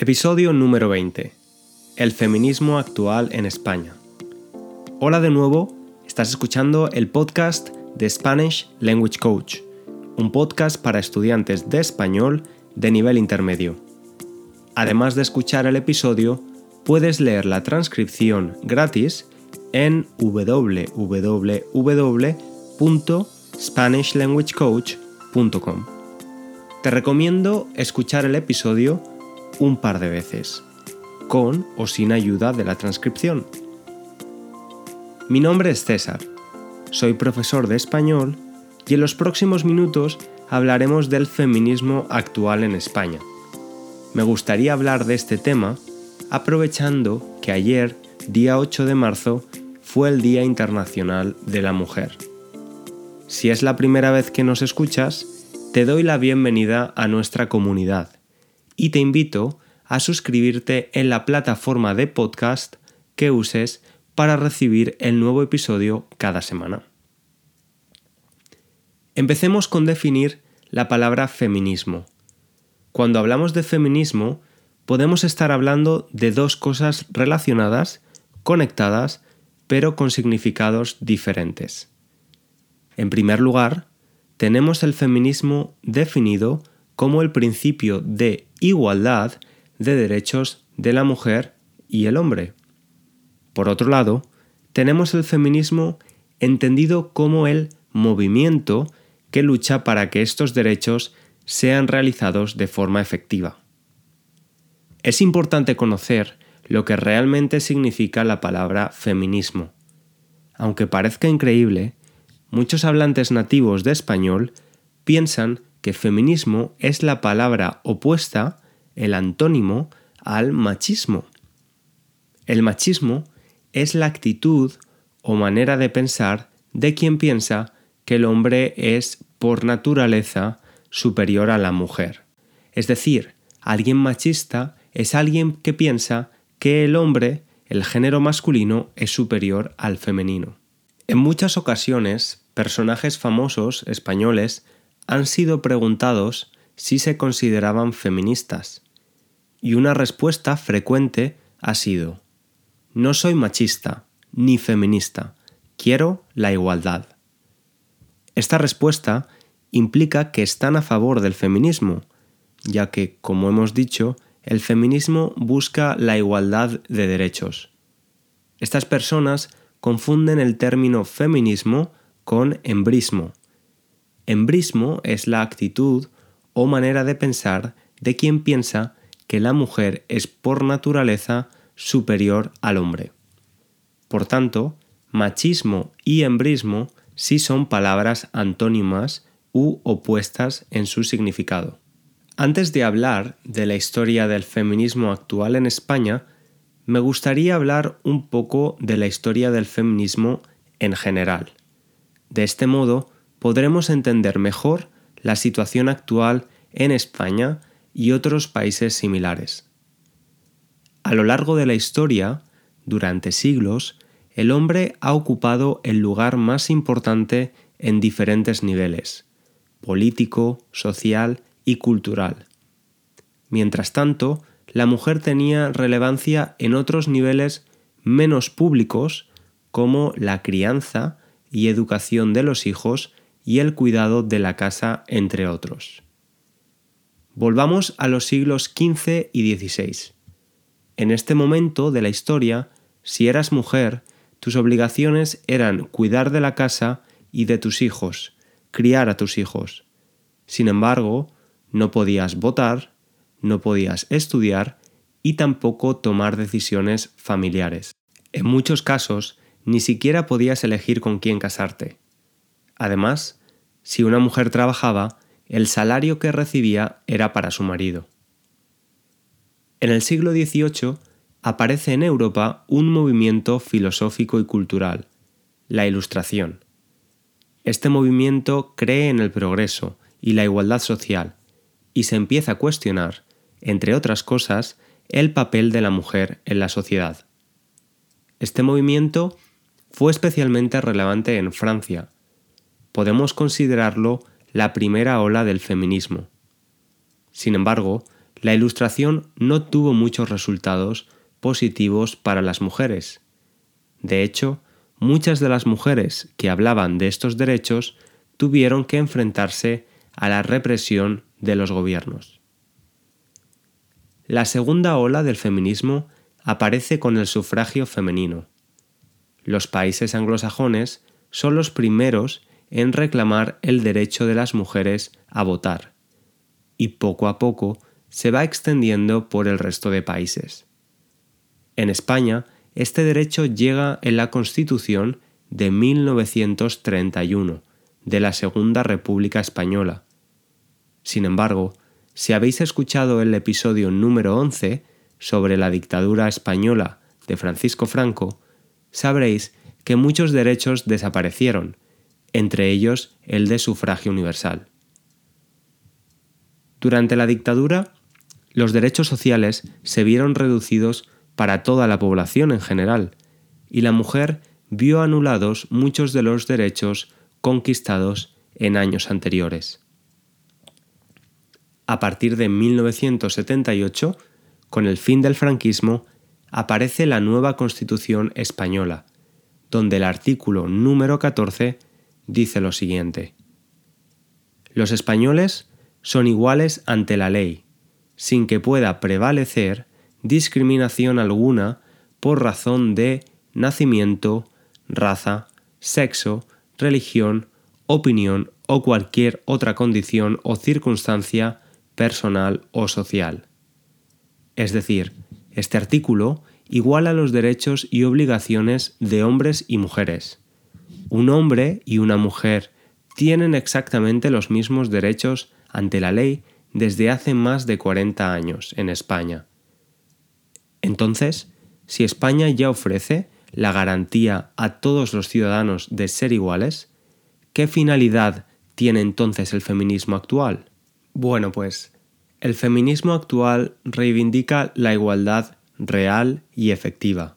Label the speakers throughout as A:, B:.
A: Episodio número 20. El feminismo actual en España. Hola de nuevo, estás escuchando el podcast de Spanish Language Coach, un podcast para estudiantes de español de nivel intermedio. Además de escuchar el episodio, puedes leer la transcripción gratis en www.spanishlanguagecoach.com. Te recomiendo escuchar el episodio un par de veces, con o sin ayuda de la transcripción. Mi nombre es César, soy profesor de español y en los próximos minutos hablaremos del feminismo actual en España. Me gustaría hablar de este tema aprovechando que ayer, día 8 de marzo, fue el Día Internacional de la Mujer. Si es la primera vez que nos escuchas, te doy la bienvenida a nuestra comunidad y te invito a suscribirte en la plataforma de podcast que uses para recibir el nuevo episodio cada semana. Empecemos con definir la palabra feminismo. Cuando hablamos de feminismo, podemos estar hablando de dos cosas relacionadas, conectadas, pero con significados diferentes. En primer lugar, tenemos el feminismo definido como el principio de igualdad de derechos de la mujer y el hombre. Por otro lado, tenemos el feminismo entendido como el movimiento que lucha para que estos derechos sean realizados de forma efectiva. Es importante conocer lo que realmente significa la palabra feminismo. Aunque parezca increíble, muchos hablantes nativos de español piensan feminismo es la palabra opuesta, el antónimo, al machismo. El machismo es la actitud o manera de pensar de quien piensa que el hombre es por naturaleza superior a la mujer. Es decir, alguien machista es alguien que piensa que el hombre, el género masculino, es superior al femenino. En muchas ocasiones, personajes famosos españoles han sido preguntados si se consideraban feministas, y una respuesta frecuente ha sido, no soy machista ni feminista, quiero la igualdad. Esta respuesta implica que están a favor del feminismo, ya que, como hemos dicho, el feminismo busca la igualdad de derechos. Estas personas confunden el término feminismo con embrismo, Embrismo es la actitud o manera de pensar de quien piensa que la mujer es por naturaleza superior al hombre. Por tanto, machismo y embrismo sí son palabras antónimas u opuestas en su significado. Antes de hablar de la historia del feminismo actual en España, me gustaría hablar un poco de la historia del feminismo en general. De este modo, podremos entender mejor la situación actual en España y otros países similares. A lo largo de la historia, durante siglos, el hombre ha ocupado el lugar más importante en diferentes niveles, político, social y cultural. Mientras tanto, la mujer tenía relevancia en otros niveles menos públicos como la crianza y educación de los hijos y el cuidado de la casa, entre otros. Volvamos a los siglos XV y XVI. En este momento de la historia, si eras mujer, tus obligaciones eran cuidar de la casa y de tus hijos, criar a tus hijos. Sin embargo, no podías votar, no podías estudiar y tampoco tomar decisiones familiares. En muchos casos, ni siquiera podías elegir con quién casarte. Además, si una mujer trabajaba, el salario que recibía era para su marido. En el siglo XVIII aparece en Europa un movimiento filosófico y cultural, la Ilustración. Este movimiento cree en el progreso y la igualdad social y se empieza a cuestionar, entre otras cosas, el papel de la mujer en la sociedad. Este movimiento fue especialmente relevante en Francia, podemos considerarlo la primera ola del feminismo. Sin embargo, la Ilustración no tuvo muchos resultados positivos para las mujeres. De hecho, muchas de las mujeres que hablaban de estos derechos tuvieron que enfrentarse a la represión de los gobiernos. La segunda ola del feminismo aparece con el sufragio femenino. Los países anglosajones son los primeros en reclamar el derecho de las mujeres a votar, y poco a poco se va extendiendo por el resto de países. En España, este derecho llega en la Constitución de 1931, de la Segunda República Española. Sin embargo, si habéis escuchado el episodio número 11 sobre la dictadura española de Francisco Franco, sabréis que muchos derechos desaparecieron, entre ellos el de sufragio universal. Durante la dictadura, los derechos sociales se vieron reducidos para toda la población en general, y la mujer vio anulados muchos de los derechos conquistados en años anteriores. A partir de 1978, con el fin del franquismo, aparece la nueva Constitución española, donde el artículo número 14 dice lo siguiente. Los españoles son iguales ante la ley, sin que pueda prevalecer discriminación alguna por razón de nacimiento, raza, sexo, religión, opinión o cualquier otra condición o circunstancia personal o social. Es decir, este artículo iguala los derechos y obligaciones de hombres y mujeres. Un hombre y una mujer tienen exactamente los mismos derechos ante la ley desde hace más de 40 años en España. Entonces, si España ya ofrece la garantía a todos los ciudadanos de ser iguales, ¿qué finalidad tiene entonces el feminismo actual? Bueno, pues el feminismo actual reivindica la igualdad real y efectiva.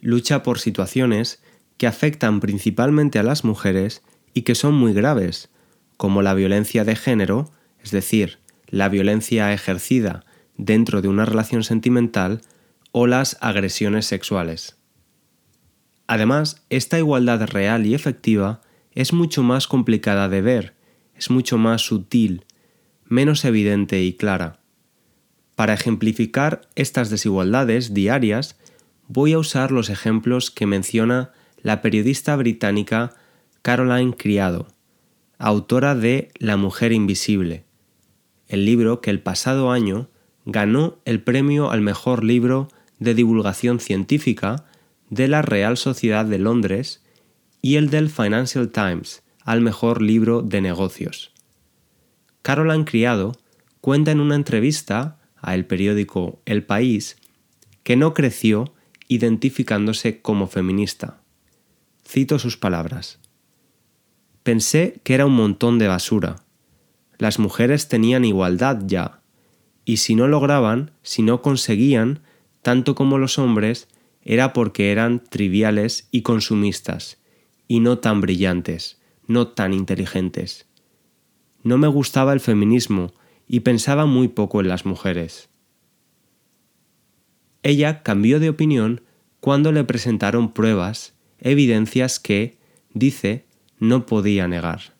A: Lucha por situaciones que afectan principalmente a las mujeres y que son muy graves, como la violencia de género, es decir, la violencia ejercida dentro de una relación sentimental o las agresiones sexuales. Además, esta igualdad real y efectiva es mucho más complicada de ver, es mucho más sutil, menos evidente y clara. Para ejemplificar estas desigualdades diarias, voy a usar los ejemplos que menciona la periodista británica Caroline Criado, autora de La mujer invisible, el libro que el pasado año ganó el premio al mejor libro de divulgación científica de la Real Sociedad de Londres y el del Financial Times al mejor libro de negocios. Caroline Criado cuenta en una entrevista a el periódico El País que no creció identificándose como feminista. Cito sus palabras. Pensé que era un montón de basura. Las mujeres tenían igualdad ya, y si no lograban, si no conseguían, tanto como los hombres, era porque eran triviales y consumistas, y no tan brillantes, no tan inteligentes. No me gustaba el feminismo y pensaba muy poco en las mujeres. Ella cambió de opinión cuando le presentaron pruebas, evidencias que, dice, no podía negar.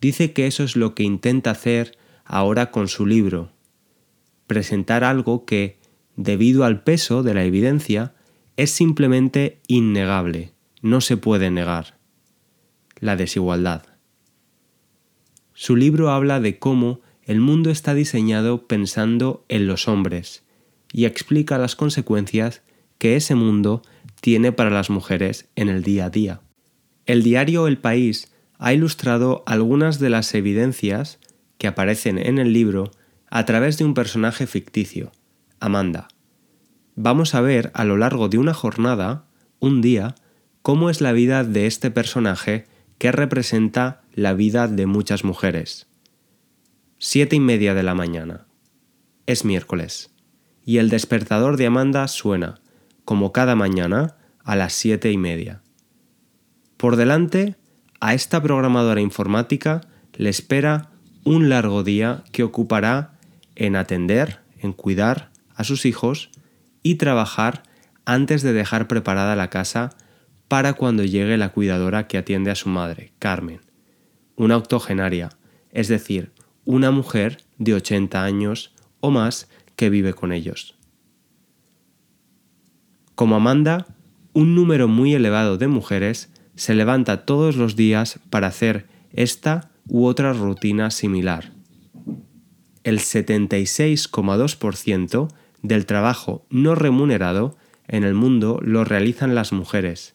A: Dice que eso es lo que intenta hacer ahora con su libro, presentar algo que, debido al peso de la evidencia, es simplemente innegable, no se puede negar. La desigualdad. Su libro habla de cómo el mundo está diseñado pensando en los hombres y explica las consecuencias que ese mundo tiene para las mujeres en el día a día. El diario El País ha ilustrado algunas de las evidencias que aparecen en el libro a través de un personaje ficticio, Amanda. Vamos a ver a lo largo de una jornada, un día, cómo es la vida de este personaje que representa la vida de muchas mujeres. Siete y media de la mañana. Es miércoles. Y el despertador de Amanda suena, como cada mañana, a las siete y media. Por delante, a esta programadora informática le espera un largo día que ocupará en atender, en cuidar a sus hijos y trabajar antes de dejar preparada la casa para cuando llegue la cuidadora que atiende a su madre, Carmen, una octogenaria, es decir, una mujer de 80 años o más que vive con ellos. Como Amanda, un número muy elevado de mujeres se levanta todos los días para hacer esta u otra rutina similar. El 76,2% del trabajo no remunerado en el mundo lo realizan las mujeres,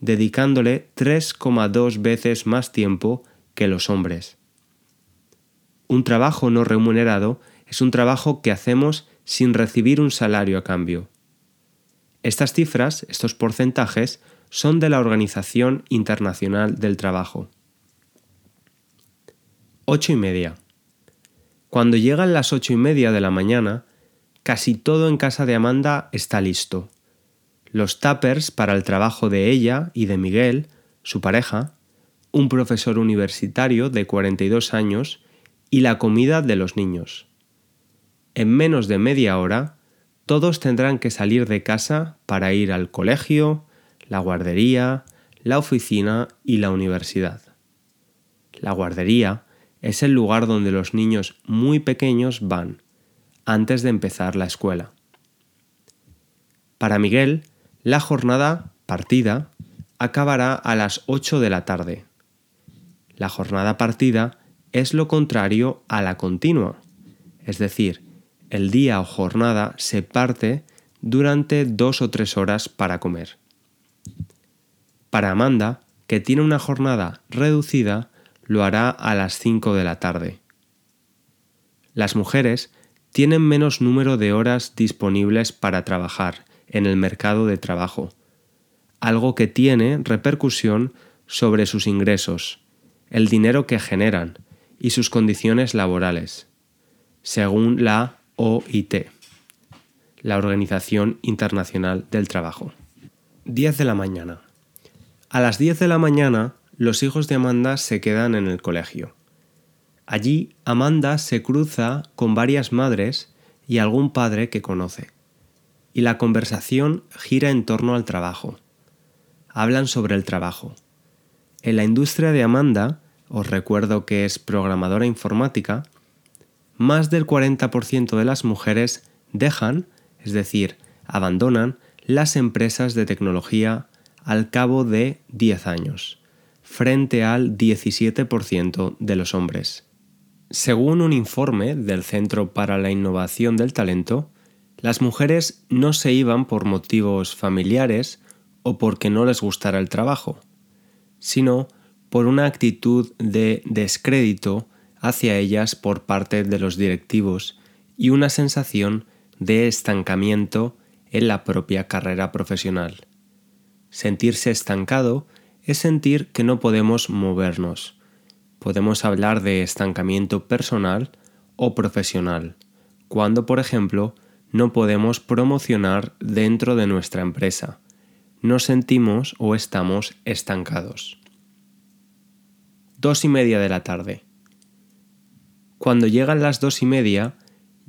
A: dedicándole 3,2 veces más tiempo que los hombres. Un trabajo no remunerado es un trabajo que hacemos sin recibir un salario a cambio. Estas cifras, estos porcentajes, son de la Organización Internacional del Trabajo. 8 y media. Cuando llegan las ocho y media de la mañana, casi todo en casa de Amanda está listo. Los tuppers para el trabajo de ella y de Miguel, su pareja, un profesor universitario de 42 años y la comida de los niños. En menos de media hora, todos tendrán que salir de casa para ir al colegio, la guardería, la oficina y la universidad. La guardería es el lugar donde los niños muy pequeños van, antes de empezar la escuela. Para Miguel, la jornada partida acabará a las 8 de la tarde. La jornada partida es lo contrario a la continua, es decir, el día o jornada se parte durante dos o tres horas para comer. Para Amanda, que tiene una jornada reducida, lo hará a las 5 de la tarde. Las mujeres tienen menos número de horas disponibles para trabajar en el mercado de trabajo, algo que tiene repercusión sobre sus ingresos, el dinero que generan y sus condiciones laborales, según la OIT, la Organización Internacional del Trabajo. 10 de la mañana. A las 10 de la mañana, los hijos de Amanda se quedan en el colegio. Allí, Amanda se cruza con varias madres y algún padre que conoce. Y la conversación gira en torno al trabajo. Hablan sobre el trabajo. En la industria de Amanda, os recuerdo que es programadora informática, más del 40% de las mujeres dejan, es decir, abandonan, las empresas de tecnología al cabo de 10 años, frente al 17% de los hombres. Según un informe del Centro para la Innovación del Talento, las mujeres no se iban por motivos familiares o porque no les gustara el trabajo, sino por una actitud de descrédito hacia ellas por parte de los directivos y una sensación de estancamiento en la propia carrera profesional. Sentirse estancado es sentir que no podemos movernos. Podemos hablar de estancamiento personal o profesional, cuando, por ejemplo, no podemos promocionar dentro de nuestra empresa. Nos sentimos o estamos estancados. Dos y media de la tarde. Cuando llegan las dos y media,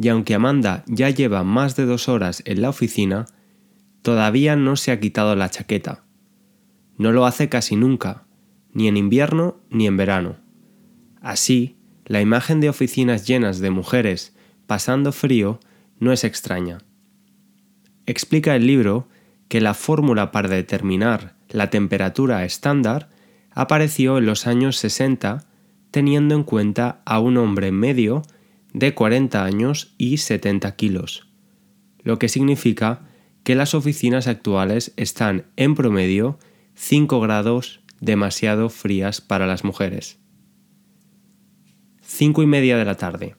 A: y aunque Amanda ya lleva más de dos horas en la oficina, todavía no se ha quitado la chaqueta. No lo hace casi nunca, ni en invierno ni en verano. Así, la imagen de oficinas llenas de mujeres pasando frío no es extraña. Explica el libro que la fórmula para determinar la temperatura estándar apareció en los años 60 teniendo en cuenta a un hombre medio de 40 años y 70 kilos, lo que significa que las oficinas actuales están en promedio 5 grados demasiado frías para las mujeres. 5 y media de la tarde.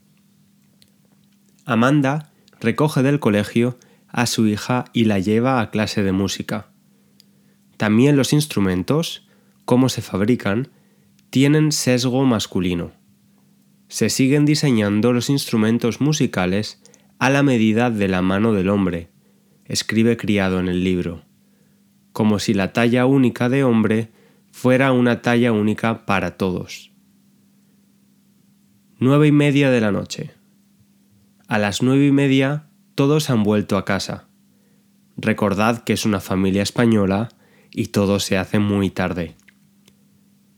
A: Amanda recoge del colegio a su hija y la lleva a clase de música. También los instrumentos, cómo se fabrican, tienen sesgo masculino. Se siguen diseñando los instrumentos musicales a la medida de la mano del hombre, escribe Criado en el libro, como si la talla única de hombre fuera una talla única para todos. Nueve y media de la noche. A las nueve y media todos han vuelto a casa. Recordad que es una familia española y todo se hace muy tarde.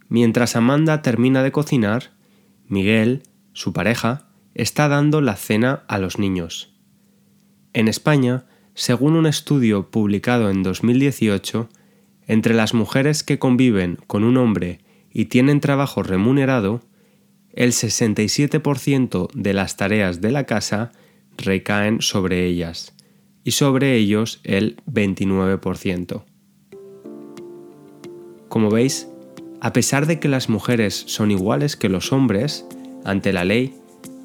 A: Mientras Amanda termina de cocinar, Miguel, su pareja, está dando la cena a los niños. En España, según un estudio publicado en 2018, entre las mujeres que conviven con un hombre y tienen trabajo remunerado, el 67% de las tareas de la casa recaen sobre ellas y sobre ellos el 29%. Como veis, a pesar de que las mujeres son iguales que los hombres, ante la ley,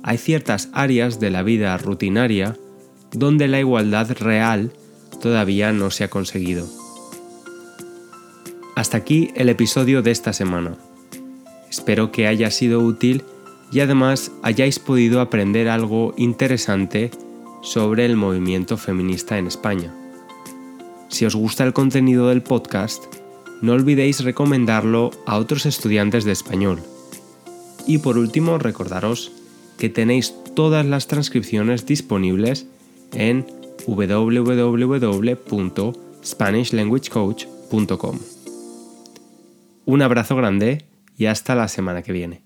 A: hay ciertas áreas de la vida rutinaria donde la igualdad real todavía no se ha conseguido. Hasta aquí el episodio de esta semana. Espero que haya sido útil y además hayáis podido aprender algo interesante sobre el movimiento feminista en España. Si os gusta el contenido del podcast, no olvidéis recomendarlo a otros estudiantes de español. Y por último, recordaros que tenéis todas las transcripciones disponibles en www.spanishlanguagecoach.com. Un abrazo grande y hasta la semana que viene.